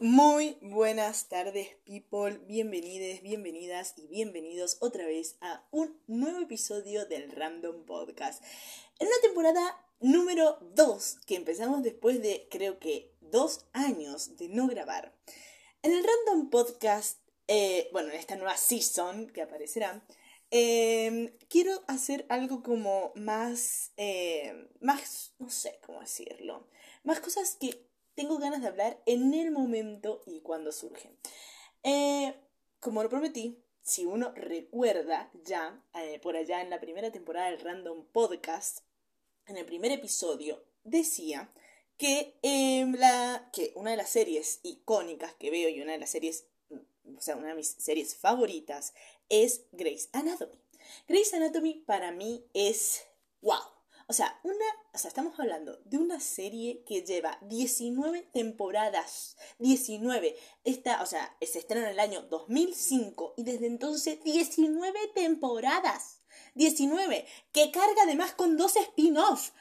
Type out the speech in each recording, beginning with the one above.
Muy buenas tardes, people. Bienvenidos, bienvenidas y bienvenidos otra vez a un nuevo episodio del Random Podcast. En la temporada número 2, que empezamos después de creo que dos años de no grabar. En el Random Podcast, eh, bueno, en esta nueva season que aparecerá, eh, quiero hacer algo como más, eh, más, no sé cómo decirlo, más cosas que tengo ganas de hablar en el momento y cuando surgen. Eh, como lo prometí, si uno recuerda ya, eh, por allá en la primera temporada del Random Podcast, en el primer episodio, decía que, em, que una de las series icónicas que veo y una de las series, o sea, una de mis series favoritas es Grey's Anatomy. Grey's Anatomy para mí es wow. O sea, una, o sea, estamos hablando de una serie que lleva 19 temporadas. 19. Esta, o sea, se estrenó en el año 2005 y desde entonces 19 temporadas. 19. Que carga además con dos spin-offs.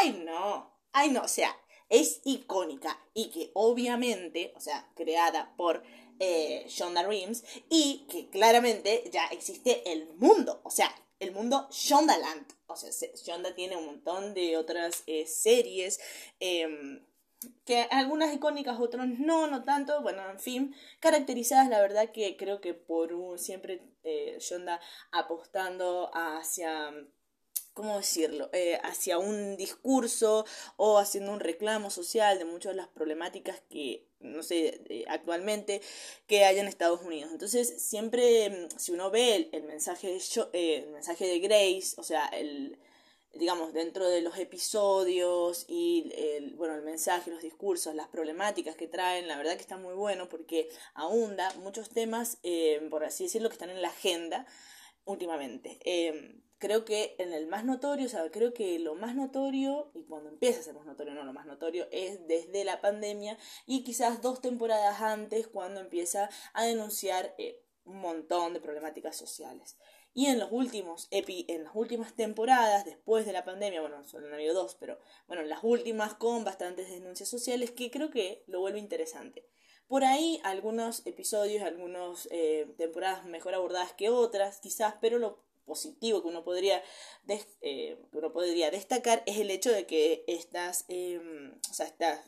¡Ay, no! ¡Ay, no! O sea, es icónica y que obviamente, o sea, creada por eh, Shonda Rhimes y que claramente ya existe el mundo, o sea, el mundo Shondaland. O sea, Shonda tiene un montón de otras eh, series, em, que algunas icónicas, otras no, no tanto, bueno, en fin, caracterizadas, la verdad que creo que por un, siempre eh, Shonda apostando hacia ¿cómo decirlo?, eh, hacia un discurso o haciendo un reclamo social de muchas de las problemáticas que, no sé, eh, actualmente que hay en Estados Unidos. Entonces, siempre, mm, si uno ve el, mensaje, de eh, el mensaje de Grace, o sea, el digamos, dentro de los episodios y el, bueno, el mensaje, los discursos, las problemáticas que traen, la verdad que está muy bueno porque ahonda muchos temas, por así decirlo, que están en la agenda últimamente creo que en el más notorio, o sea, creo que lo más notorio, y cuando empieza a ser más notorio, no lo más notorio, es desde la pandemia y quizás dos temporadas antes cuando empieza a denunciar eh, un montón de problemáticas sociales. Y en los últimos epi, en las últimas temporadas, después de la pandemia, bueno, solo han habido dos, pero bueno, en las últimas con bastantes denuncias sociales que creo que lo vuelve interesante. Por ahí algunos episodios, algunas eh, temporadas mejor abordadas que otras, quizás, pero lo positivo que uno podría, eh, uno podría destacar es el hecho de que estas, em, o sea, estas,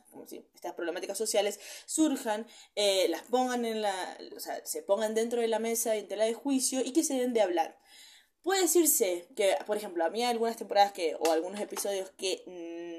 estas problemáticas sociales surjan, eh, las pongan en la, o sea, se pongan dentro de la mesa en tela de juicio y que se den de hablar. Puede decirse que, por ejemplo, a mí hay algunas temporadas que, o algunos episodios que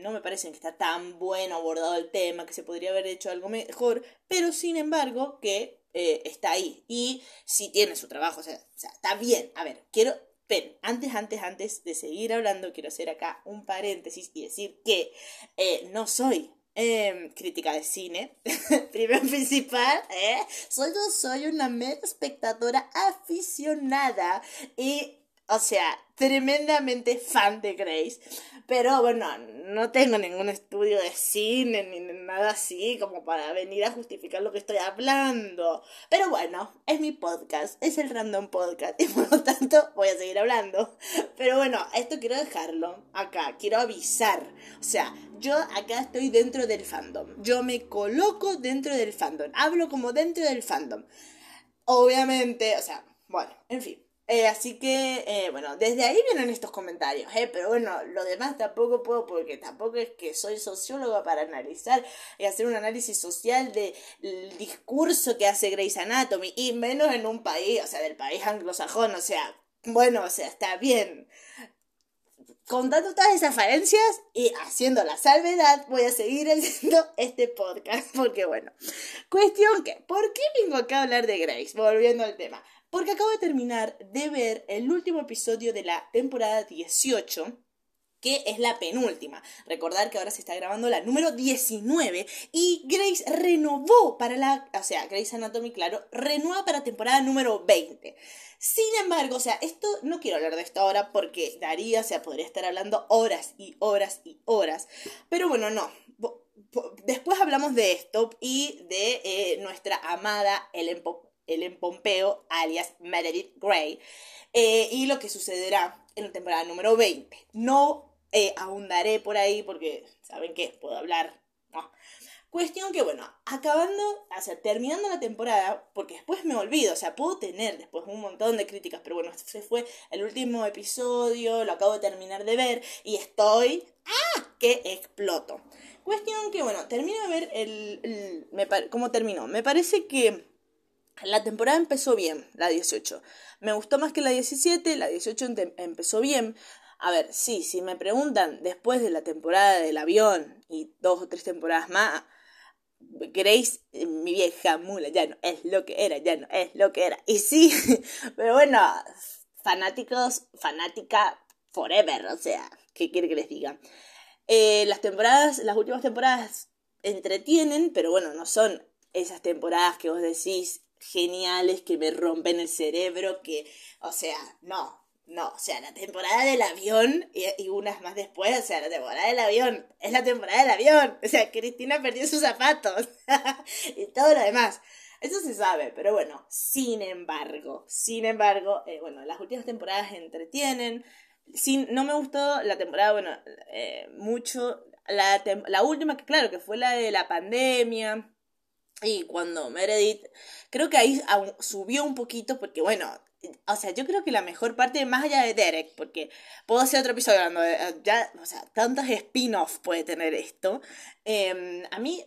no me parecen que está tan bueno abordado el tema, que se podría haber hecho algo mejor, pero sin embargo que eh, está ahí. Y si tiene su trabajo, o sea, está bien. A ver, quiero pero antes, antes, antes de seguir hablando, quiero hacer acá un paréntesis y decir que eh, no soy em, crítica de cine, primero principal, ¿eh? Soy, yo soy una mera espectadora aficionada y, o sea, tremendamente fan de Grace. Pero bueno, no tengo ningún estudio de cine ni nada así como para venir a justificar lo que estoy hablando. Pero bueno, es mi podcast, es el random podcast y por lo tanto voy a seguir hablando. Pero bueno, esto quiero dejarlo acá, quiero avisar. O sea, yo acá estoy dentro del fandom. Yo me coloco dentro del fandom. Hablo como dentro del fandom. Obviamente, o sea, bueno, en fin. Eh, así que, eh, bueno, desde ahí vienen estos comentarios, ¿eh? Pero bueno, lo demás tampoco puedo porque tampoco es que soy socióloga para analizar y hacer un análisis social del discurso que hace Grey's Anatomy y menos en un país, o sea, del país anglosajón, o sea, bueno, o sea, está bien. Contando todas esas falencias y haciendo la salvedad, voy a seguir haciendo este podcast. Porque, bueno, cuestión que, ¿por qué vengo acá a hablar de Grace? Volviendo al tema. Porque acabo de terminar de ver el último episodio de la temporada 18 que es la penúltima. Recordar que ahora se está grabando la número 19 y Grace renovó para la, o sea, Grace Anatomy, claro, renueva para temporada número 20. Sin embargo, o sea, esto no quiero hablar de esto ahora porque daría, o sea, podría estar hablando horas y horas y horas. Pero bueno, no. Después hablamos de esto y de eh, nuestra amada Ellen Pop Ellen Pompeo, alias Meredith Grey, eh, y lo que sucederá en la temporada número 20. No eh, ahondaré por ahí porque, ¿saben qué? Puedo hablar. Cuestión que, bueno, acabando, o sea, terminando la temporada, porque después me olvido, o sea, puedo tener después un montón de críticas, pero bueno, este fue el último episodio, lo acabo de terminar de ver y estoy, ¡ah! que exploto. Cuestión que, bueno, termino de ver el, cómo terminó. Me parece que la temporada empezó bien, la 18. Me gustó más que la 17, la 18 empezó bien. A ver, sí, si me preguntan después de la temporada del avión y dos o tres temporadas más, Grace, mi vieja mula, ya no es lo que era, ya no es lo que era. Y sí, pero bueno, fanáticos, fanática forever, o sea, ¿qué quiere que les diga? Eh, las temporadas, las últimas temporadas entretienen, pero bueno, no son esas temporadas que vos decís geniales, que me rompen el cerebro, que, o sea, no, no, o sea, la temporada del avión y, unas más después, o sea, la temporada del avión es la temporada del avión. O sea, Cristina perdió sus zapatos y todo lo demás. Eso se sabe, pero bueno, sin embargo, sin embargo, eh, bueno, las últimas temporadas entretienen. Sin, no me gustó la temporada, bueno, eh, mucho. La, la última, que claro, que fue la de la pandemia. Y cuando Meredith, creo que ahí subió un poquito porque, bueno, o sea, yo creo que la mejor parte, más allá de Derek, porque puedo hacer otro episodio hablando eh, ya, o sea, tantos spin-offs puede tener esto. Em, a mí,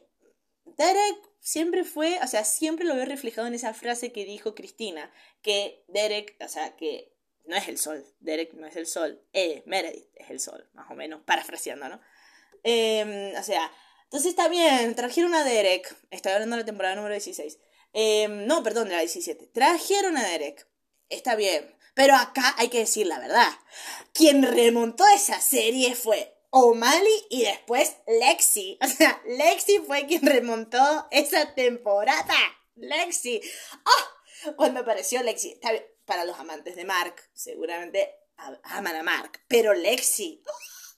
Derek siempre fue, o sea, siempre lo veo reflejado en esa frase que dijo Cristina, que Derek, o sea, que no es el sol, Derek no es el sol, eh, Meredith es el sol, más o menos, parafraseando, ¿no? Em, o sea, entonces está bien, trajeron a Derek, estoy hablando de la temporada número 16. Em, no, perdón, de la 17. Trajeron a Derek está bien. Pero acá hay que decir la verdad. Quien remontó esa serie fue O'Malley y después Lexi. O sea, Lexi fue quien remontó esa temporada. Lexi. ¡Oh! Cuando apareció Lexi. Está bien. Para los amantes de Mark, seguramente aman a Mark. Pero Lexi. ¡oh!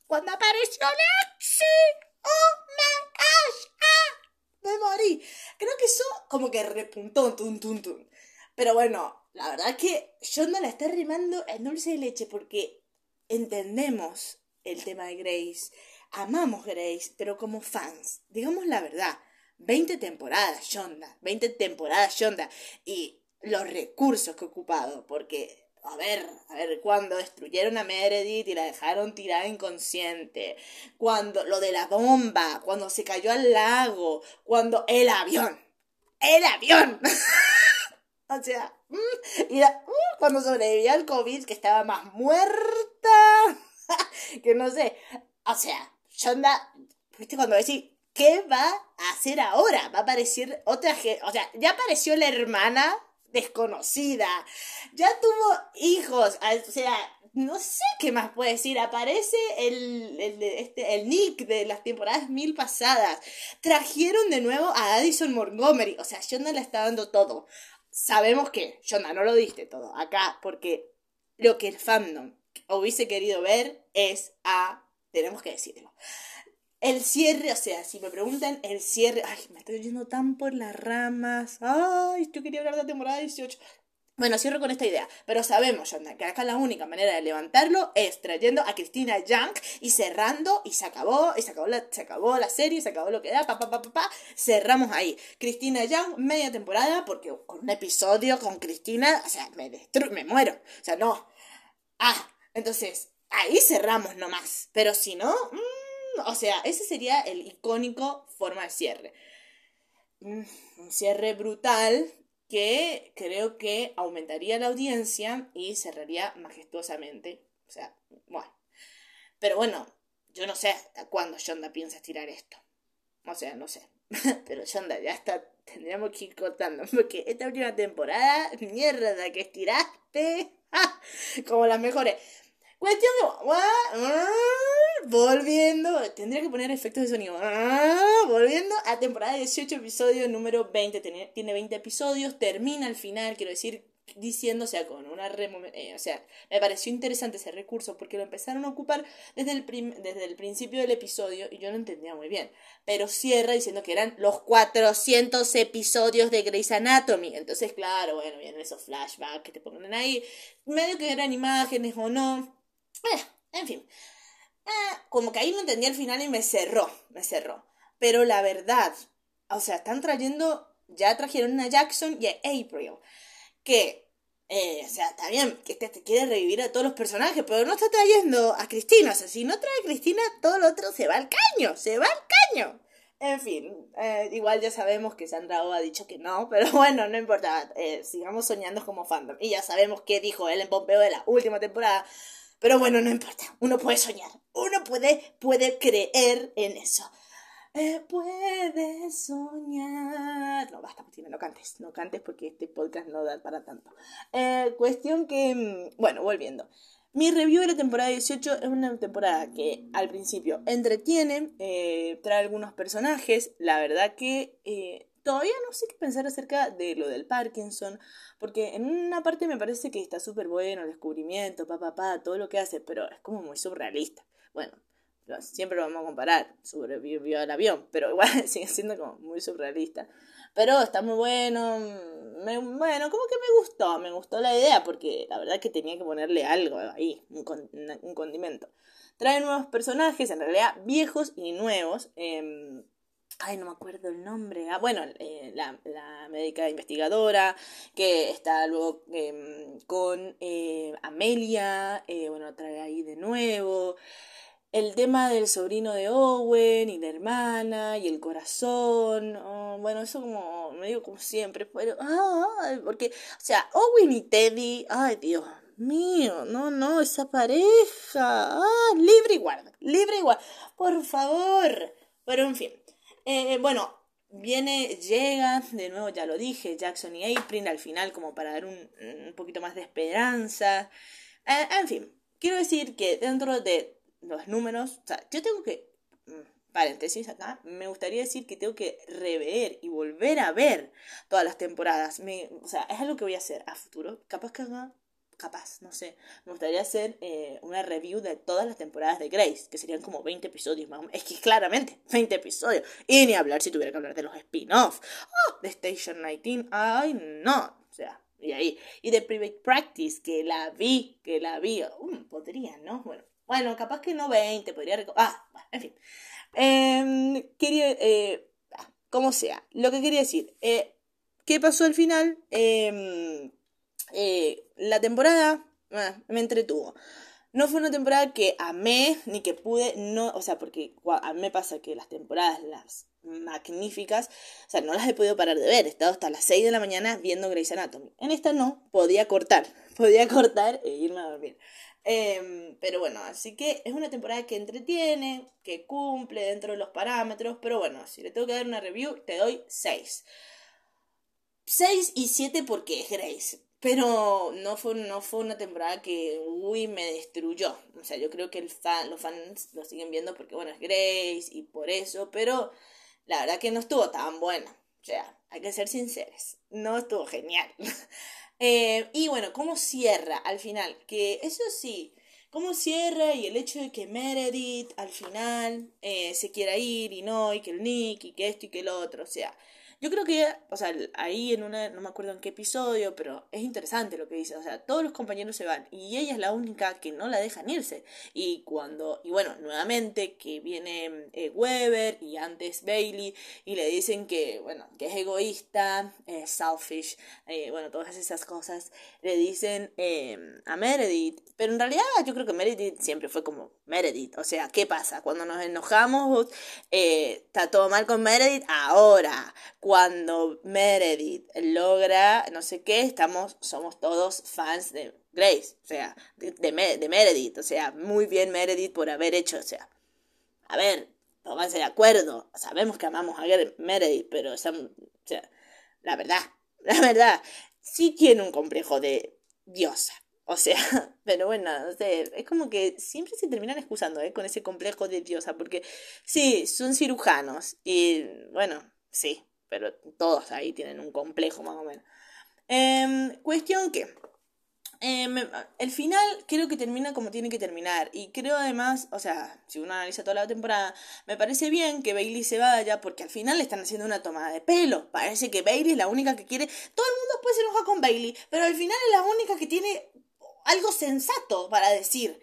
Cuando apareció Lexi. ¡Oh my gosh! ¡Ah! Me morí. Creo que eso como que repuntó. Tum, tum, tum. Pero bueno, la verdad que yo no la está rimando en dulce de leche porque entendemos el tema de Grace, amamos Grace, pero como fans, digamos la verdad, 20 temporadas Yonda, 20 temporadas Yonda y los recursos que he ocupado, porque a ver, a ver, cuando destruyeron a Meredith y la dejaron tirada inconsciente, cuando lo de la bomba, cuando se cayó al lago, cuando el avión, el avión. o sea, Mm, y mm, cuando sobrevivía al COVID, que estaba más muerta, que no sé. O sea, Shonda, ¿viste cuando decís, ¿qué va a hacer ahora? Va a aparecer otra gente, o sea, ya apareció la hermana desconocida, ya tuvo hijos, o sea, no sé qué más puede decir. Aparece el, el, este, el Nick de las temporadas mil pasadas. Trajeron de nuevo a Addison Montgomery. O sea, Shonda le está dando todo sabemos que, Jonah, no lo diste todo acá, porque lo que el fandom hubiese querido ver es a, tenemos que decirlo, el cierre, o sea, si me preguntan el cierre, ay, me estoy yendo tan por las ramas, ay, yo quería hablar de la temporada 18, bueno, cierro con esta idea, pero sabemos, Yonda, que acá la única manera de levantarlo es trayendo a Cristina Young y cerrando, y se acabó, y se acabó la, se acabó la serie, se acabó lo que da, pa, pa, pa, pa, pa, cerramos ahí. Cristina Young, media temporada, porque con un episodio con Cristina, o sea, me destruyo, me muero, o sea, no. Ah, entonces, ahí cerramos nomás, pero si no, mmm, o sea, ese sería el icónico forma de cierre. Mm, un cierre brutal, que creo que aumentaría la audiencia y cerraría majestuosamente. O sea, bueno. Pero bueno, yo no sé hasta cuándo Shonda piensa estirar esto. O sea, no sé. Pero Shonda, ya está. Tendríamos que ir cortando. Porque esta última temporada, mierda que estiraste. Como las mejores. Cuestión de... Volviendo, tendría que poner efectos de sonido. Volviendo a temporada 18, episodio número 20. Tiene, tiene 20 episodios, termina al final, quiero decir, diciendo, o sea, con una... Eh, o sea, me pareció interesante ese recurso porque lo empezaron a ocupar desde el, desde el principio del episodio y yo no entendía muy bien. Pero cierra diciendo que eran los 400 episodios de Grey's Anatomy. Entonces, claro, bueno, vienen esos flashbacks que te ponen ahí, medio que eran imágenes o no. Eh, en fin. Como que ahí no entendí al final y me cerró, me cerró. Pero la verdad, o sea, están trayendo, ya trajeron a Jackson y a April, que, eh, o sea, está bien que este te quiere revivir a todos los personajes, pero no está trayendo a Cristina, o sea, si no trae a Cristina, todo lo otro se va al caño, se va al caño. En fin, eh, igual ya sabemos que Sandra Oh ha dicho que no, pero bueno, no importa, eh, sigamos soñando como fandom. Y ya sabemos qué dijo él en Pompeo de la última temporada. Pero bueno, no importa, uno puede soñar, uno puede, puede creer en eso. Eh, puedes soñar. No, basta, Martina, no cantes, no cantes porque este podcast no da para tanto. Eh, cuestión que, mm, bueno, volviendo. Mi review de la temporada 18 es una temporada que al principio entretiene, eh, trae algunos personajes, la verdad que eh, todavía no sé qué pensar acerca de lo del Parkinson, porque en una parte me parece que está súper bueno el descubrimiento, pa, pa, todo lo que hace, pero es como muy surrealista. Bueno, siempre lo vamos a comparar, sobrevivió al avión, pero igual sigue siendo como muy surrealista. Pero está muy bueno. bueno, como que me gustó, me gustó la idea porque la verdad que tenía que ponerle algo ahí, un, condimento. Trae nuevos personajes, en realidad viejos y nuevos. Em, ay, no me acuerdo el nombre. Ah, bueno, eh, la, la, médica investigadora que está luego em, con eh, Amelia. Eh, bueno, trae ahí de nuevo. El tema del sobrino de Owen y la hermana y el corazón, oh, bueno, eso como me digo como siempre, pero, ah, porque, o sea, Owen y Teddy, ay Dios mío, no, no, esa pareja, ah, libre y guarda, libre y guarda, por favor, pero en fin, eh, bueno, viene, llega, de nuevo ya lo dije, Jackson y April al final como para dar un, un poquito más de esperanza, eh, en fin, quiero decir que dentro de los números, o sea, yo tengo que, mm, paréntesis acá, me gustaría decir que tengo que rever y volver a ver todas las temporadas. O sea, es algo que voy a hacer a futuro. Capaz que haga, capaz, no sé. Me gustaría hacer eh, una review de todas las temporadas de Grace, que serían como 20 episodios más Es que claramente, 20 episodios. Y ni hablar si tuviera que hablar de los spin-offs. Oh, de Station 19. Ay, no. O sea, y ahí. Y de Private Practice, que la vi, que la vi. Um, podría, ¿no? Bueno, bueno, capaz que no 20, podría Ah, en fin. Em, quería. Eh, ah, como sea. Lo que quería decir. Eh, ¿Qué pasó al final? Em, eh, la temporada ah, me entretuvo. No fue una temporada que amé ni que pude, no, o sea, porque a mí me pasa que las temporadas, las magníficas, o sea, no las he podido parar de ver, he estado hasta las 6 de la mañana viendo Grey's Anatomy. En esta no, podía cortar, podía cortar e irme a dormir. Em, pero bueno, así que es una temporada que entretiene, que cumple dentro de los parámetros, pero bueno, si le tengo que dar una review, te doy 6. 6 y 7 porque es Grace. Pero no fue, no fue una temporada que, uy, me destruyó. O sea, yo creo que el fan, los fans lo siguen viendo porque, bueno, es Grace y por eso, pero la verdad que no estuvo tan buena. O sea, hay que ser sinceros. No estuvo genial. Eh, y bueno, ¿cómo cierra al final? Que eso sí, ¿cómo cierra? Y el hecho de que Meredith al final eh, se quiera ir y no, y que el Nick, y que esto y que el otro, o sea, yo creo que, o sea, ahí en una, no me acuerdo en qué episodio, pero es interesante lo que dice, o sea, todos los compañeros se van y ella es la única que no la dejan irse. Y cuando, y bueno, nuevamente que viene eh, Weber y antes Bailey y le dicen que, bueno, que es egoísta, es selfish, eh, bueno, todas esas cosas, le dicen em, a Meredith, pero en realidad yo creo que Meredith siempre fue como Meredith, o sea, ¿qué pasa? Cuando nos enojamos, eh, está todo mal con Meredith, ahora cuando Meredith logra no sé qué, estamos, somos todos fans de Grace, o sea, de, de, Meredith, o sea, muy bien Meredith por haber hecho, o sea, a ver, pónganse de acuerdo, sabemos que amamos a Meredith, pero o sea, la verdad, la verdad, sí tiene un complejo de diosa. O sea, pero bueno, es como que siempre se terminan excusando ¿eh? con ese complejo de diosa, porque sí, son cirujanos y bueno, sí, pero todos ahí tienen un complejo más o menos. Em, cuestión que em, el final creo que termina como tiene que terminar y creo además, o sea, si uno analiza toda la temporada, me parece bien que Bailey se vaya porque al final le están haciendo una tomada de pelo. Parece que Bailey es la única que quiere, todo el mundo puede se enoja con Bailey, pero al final es la única que tiene algo sensato para decir.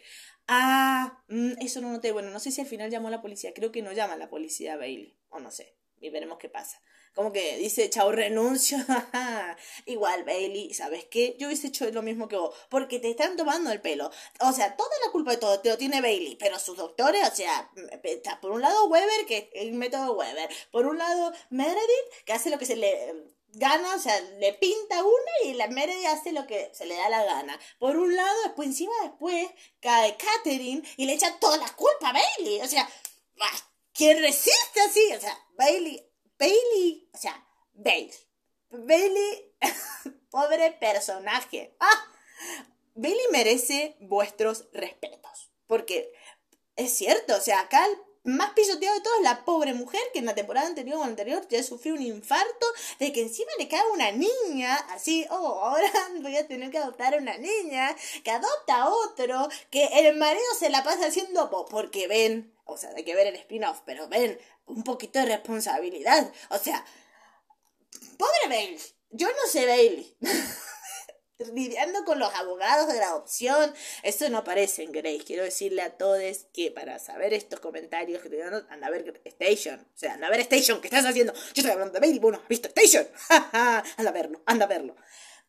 Ah, mm, eso no noté. Bueno, no sé si al final llamó a la policía. Creo que no llama a la policía a Bailey. O no sé. Y veremos qué pasa. Como que dice, chao, renuncio. Igual, Bailey, ¿sabes qué? Yo hubiese hecho lo mismo que vos. Porque te están tomando el pelo. O sea, toda la culpa de todo te lo tiene Bailey. Pero sus doctores, o sea, está por un lado Weber, que es el método Weber. Por un lado Meredith, que hace lo que se le gana, o sea, le pinta una y la Meredith hace lo que se le da la gana. Por un lado, después encima después cae Catherine y le echa toda la culpa a Bailey. O sea, ¿quién resiste así? O sea, Bailey Bailey, o sea, Bailey. Bailey, pobre personaje. Ah, Bailey merece vuestros respetos. Porque es cierto, o sea, acá el más pisoteado de todo es la pobre mujer que en la temporada anterior o anterior ya sufrió un infarto de que encima le cae una niña, así, oh, ahora voy a tener que adoptar a una niña, que adopta a otro, que el marido se la pasa haciendo, porque ven, o sea, hay que ver el spin-off, pero ven, un poquito de responsabilidad. O sea, pobre Bailey. Yo no sé Bailey. lidiando con los abogados de la adopción. Eso no aparece en Grace. Quiero decirle a todos que para saber estos comentarios que te dan, anda a ver Station. O sea, anda a ver Station. ¿Qué estás haciendo? Yo estoy hablando de Bailey. Bueno, ¿has visto Station? anda a verlo, anda a verlo.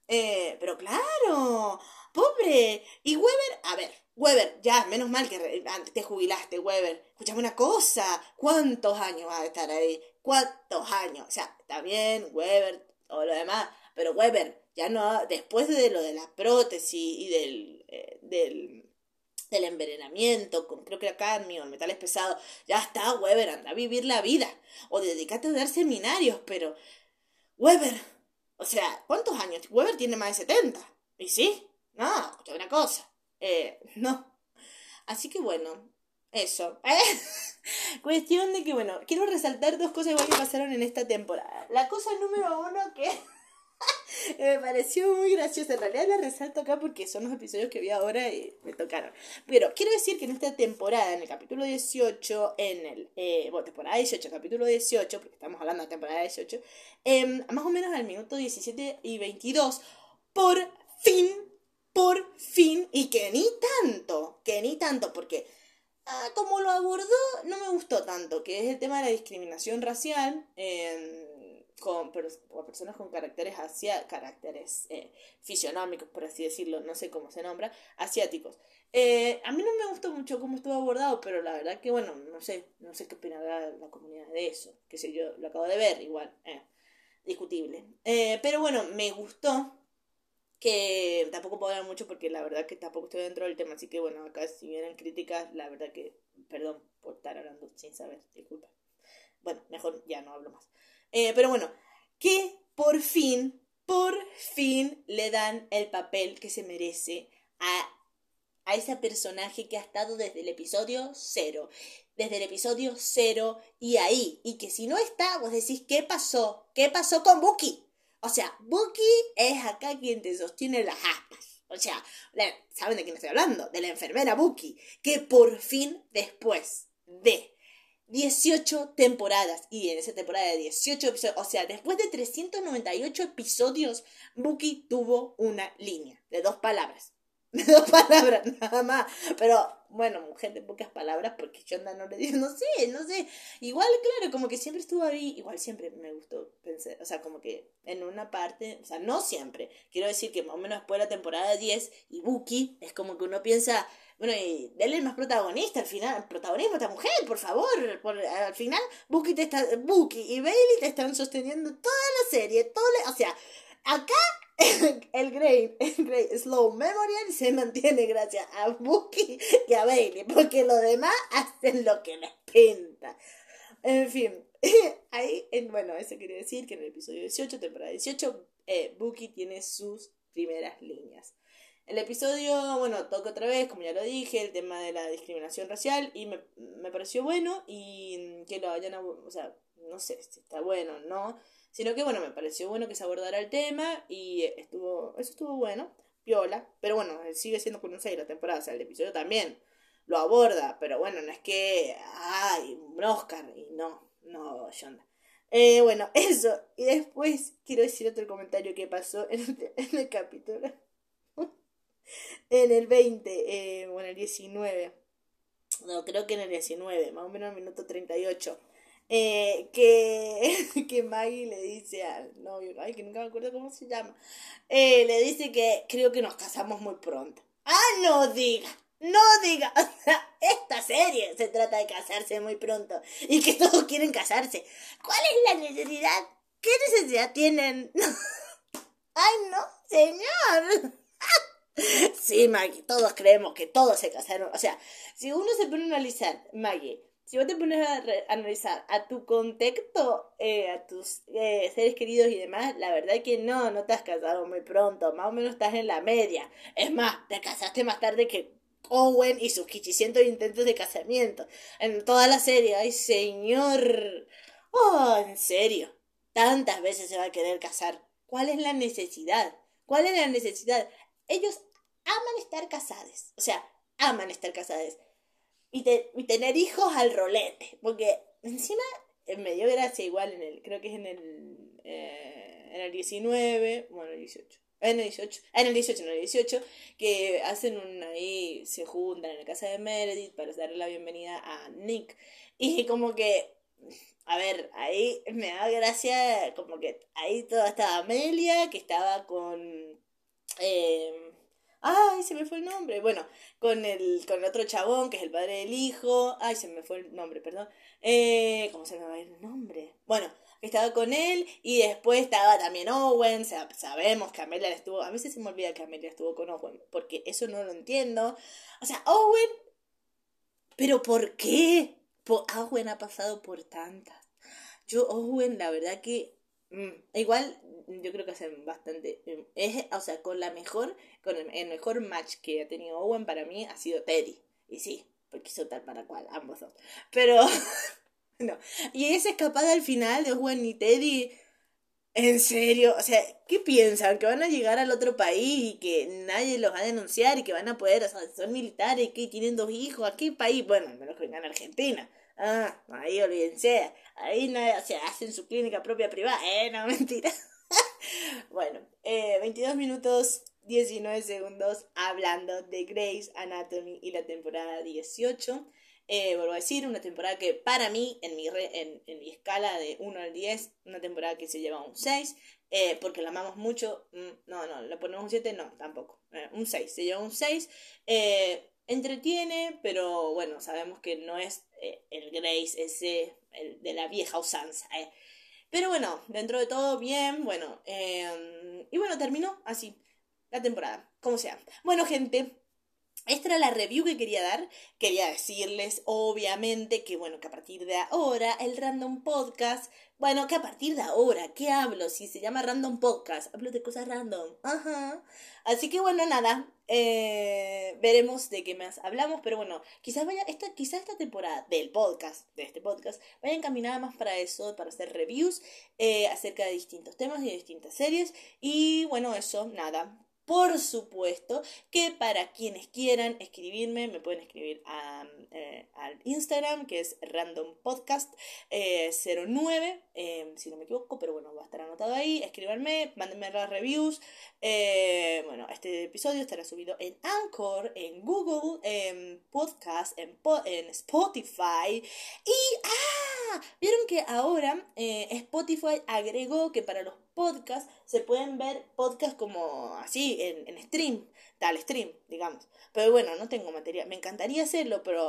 Eh, pero claro, pobre. Y Weber, a ver, Weber, ya, menos mal que te jubilaste, Weber. Escuchame una cosa, ¿cuántos años va a estar ahí? ¿Cuántos años? O sea, está bien, Weber, todo lo demás, pero Weber, ya no, después de lo de la prótesis y del, eh, del, del envenenamiento, con, creo que era cadmio, metales pesados, ya está, Weber, anda a vivir la vida. O dedícate a dar seminarios, pero, Weber, o sea, ¿cuántos años? Weber tiene más de 70. ¿Y sí? No, escucha una cosa. Eh, no. Así que bueno, eso. Cuestión de que, bueno, quiero resaltar dos cosas que pasaron en esta temporada. La cosa número uno que me pareció muy graciosa. En realidad la resalto acá porque son los episodios que vi ahora y me tocaron. Pero quiero decir que en esta temporada, en el capítulo 18, en el. Eh, bueno, temporada 18, capítulo 18, porque estamos hablando de temporada 18, eh, más o menos al minuto 17 y 22, por y que ni tanto, que ni tanto, porque ah, como lo abordó, no me gustó tanto, que es el tema de la discriminación racial con, personas con caracteres hacia caracteres eh, fisionómicos, por así decirlo, no sé cómo se nombra, asiáticos. Eh, a mí no me gustó mucho cómo estuvo abordado, pero la verdad que, bueno, no sé, no sé qué opinará la comunidad de eso, que sé yo, lo acabo de ver, igual, eh, discutible. pero bueno, me gustó que tampoco puedo hablar mucho porque la verdad que tampoco estoy dentro del tema, así que bueno, acá si vienen críticas, la verdad que, perdón por estar hablando sin saber, disculpa. Bueno, mejor ya no hablo más. Eh, pero bueno, que por fin, por fin le dan el papel que se merece a, a ese personaje que ha estado desde el episodio cero. Desde el episodio cero y ahí. Y que si no está, vos decís, ¿qué pasó? ¿Qué pasó con Bucky? O sea, Bucky es acá quien te sostiene las aspas. O sea, ¿saben de quién estoy hablando? De la enfermera Bucky, que por fin después de 18 temporadas, y en esa temporada de 18 episodios, o sea, después de 398 episodios, Bucky tuvo una línea de dos palabras. De dos palabras, nada más. Pero bueno, mujer de pocas palabras, porque yo no le digo, no sé, no sé. Igual, claro, como que siempre estuvo ahí, igual siempre me gustó pensar, o sea, como que en una parte, o sea, no siempre. Quiero decir que más o menos después de la temporada 10 y Buki, es como que uno piensa, bueno, y es más protagonista al final, protagonismo esta mujer, por favor, por, al final Buki te está, Buki y Bailey te están sosteniendo toda la serie, todo, o sea, acá el Great, el Great Slow Memorial se mantiene gracias a Bucky y a Bailey, porque los demás hacen lo que les pinta. En fin, ahí, bueno, eso quiere decir que en el episodio 18, temporada 18, eh, Bucky tiene sus primeras líneas. El episodio, bueno, toca otra vez, como ya lo dije, el tema de la discriminación racial y me, me pareció bueno y que lo hayan, o sea, no sé si está bueno, ¿no? Sino que bueno, me pareció bueno que se abordara el tema y estuvo, eso estuvo bueno, piola, pero bueno, sigue siendo con un 6 la temporada, o sea, el episodio también lo aborda, pero bueno, no es que, ay, un Oscar, y no, no, Yonda. Eh, bueno, eso, y después quiero decir otro comentario que pasó en el, en el capítulo, en el 20, eh, o en el 19, no, creo que en el 19, más o menos en el minuto 38. Eh, que, que Maggie le dice al novio, ay, que nunca me acuerdo cómo se llama, eh, le dice que creo que nos casamos muy pronto. Ah, no diga, no diga, esta serie se trata de casarse muy pronto y que todos quieren casarse. ¿Cuál es la necesidad? ¿Qué necesidad tienen? ay, no, señor. Sí, Maggie, todos creemos que todos se casaron. O sea, si uno se pone a analizar, Maggie, si vos te pones a, analizar a tu contexto, eh, a tus eh, seres queridos y demás, la verdad es que no, no te has casado muy pronto, más o menos estás en la media. Es más, te casaste más tarde que Owen y sus quichicientos intentos de casamiento. En toda la serie, ay señor. Oh, en serio. Tantas veces se va a querer casar. ¿Cuál es la necesidad? ¿Cuál es la necesidad? Ellos aman estar casados. O sea, aman estar casados. Y, y tener hijos al rolete. Porque encima me dio gracia igual en el, creo que es en el, eh, en el 19, bueno, el 18. En el 18, en el 18, en el 18, que hacen un ahí, se juntan en la casa de Meredith para darle la bienvenida a Nick. Y como que, a ver, ahí me da gracia, como que ahí toda estaba Amelia, que estaba con eh, ay, se me fue el nombre. Bueno, con el, con el otro chabón, que es el padre del hijo. Ay, se me fue el nombre, perdón. Eh, ¿Cómo se me va el nombre? Bueno, estaba con él y después estaba también Owen. sabemos que Amelia estuvo. A veces se me olvida que Amelia estuvo con Owen, porque eso no lo entiendo. O sea, Owen. ¿Pero por qué? Owen ha pasado por tantas. Yo, Owen, la verdad que. Mm, igual yo creo que hacen bastante. Es, o sea, con la mejor, con el, mejor match que ha tenido Owen para mí ha sido Teddy. Y sí, porque hizo tal para cual, ambos dos. Pero, no. Y esa escapada al final de Owen y Teddy. En serio, o sea, ¿qué piensan? ¿Que van a llegar al otro país y que nadie los va a denunciar y que van a poder, o sea, son militares, que tienen dos hijos? ¿A qué país? Bueno, al menos que vengan a Argentina. Ah, ahí olvídense. Ahí nadie, o hacen su clínica propia privada. Eh, no, mentira. bueno, eh, 22 minutos 19 segundos hablando de Grey's Anatomy y la temporada 18. Eh, vuelvo a decir, una temporada que para mí, en mi, en, en, mi escala de 1 al 10, una temporada que se lleva un 6, eh, porque la amamos mucho. Mm, no, no, ¿le ponemos un 7? No, tampoco. Eh, un 6, se lleva un 6. entretiene, pero bueno, sabemos que no es el Grace ese el de la vieja usanza. Pero bueno, dentro de todo, bien, bueno. Em, y bueno, terminó así la temporada, como sea. Bueno, gente, esta era la review que quería dar. Quería decirles, obviamente, que bueno, que a partir de ahora el Random Podcast, bueno, que a partir de ahora, ¿qué hablo? Si se llama Random Podcast, hablo de cosas random. Ajá. Así que bueno, nada, eh, veremos de qué más hablamos, pero bueno, quizás vaya, esta, quizás esta temporada del podcast, de este podcast, vaya encaminada más para eso, para hacer reviews eh, acerca de distintos temas y de distintas series. Y bueno, eso, nada, por supuesto que para quienes quieran escribirme, me pueden escribir eh, al Instagram, que es randompodcast09, eh, eh, si no me equivoco, pero bueno, va a estar anotado ahí. Escríbanme, mándenme las reviews. bueno, este episodio estará subido en Anchor, en Google, en Podcast, en, en Spotify. Y, ah, vieron que ahora Spotify agregó que para los podcasts se pueden ver podcasts como así, en, en stream, tal stream, digamos. Pero bueno, no tengo material. Me encantaría hacerlo, pero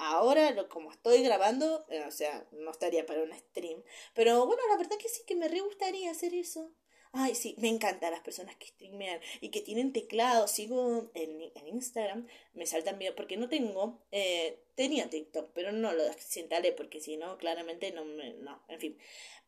ahora, lo, como estoy grabando, eh, o sea, no estaría para un stream. Pero bueno, la verdad que sí que me re gustaría hacer eso. Ay, sí, me encantan las personas que streamean y que tienen teclado. Sigo en, en Instagram, me saltan videos porque no tengo, eh, tenía TikTok, pero no lo desinstalé porque si no, claramente no me, no, en fin.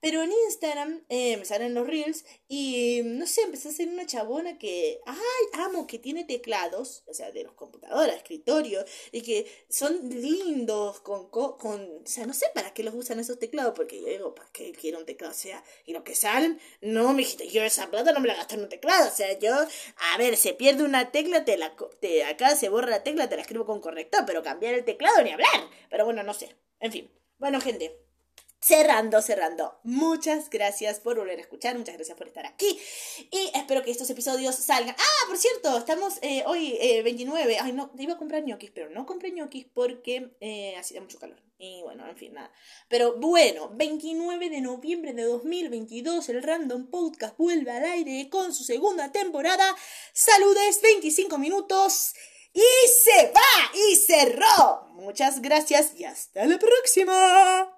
Pero en Instagram eh, me salen los reels y no sé, empecé a ser una chabona que, ay, amo, que tiene teclados, o sea, de los computadoras, escritorio, y que son lindos, con, con, o sea, no sé para qué los usan esos teclados, porque yo digo, ¿para qué quiero un teclado? O sea, y lo que salen, no, me dijiste, yo esa plata no me la gasto en un teclado, o sea, yo, a ver, se pierde una tecla, te la, te, acá se borra la tecla, te la escribo con corrector, pero cambiar el teclado ni hablar, pero bueno, no sé, en fin, bueno, gente. Cerrando, cerrando. Muchas gracias por volver a escuchar, muchas gracias por estar aquí. Y espero que estos episodios salgan. Ah, por cierto, estamos eh, hoy 29. Eh, Ay, no, iba a comprar ñoquis, pero no compré ñoquis porque eh, hacía mucho calor. Y bueno, en fin, nada. Pero bueno, 29 de noviembre de 2022, el Random Podcast vuelve al aire con su segunda temporada. Saludes, 25 minutos. Y se va y cerró. Muchas gracias y hasta la próxima.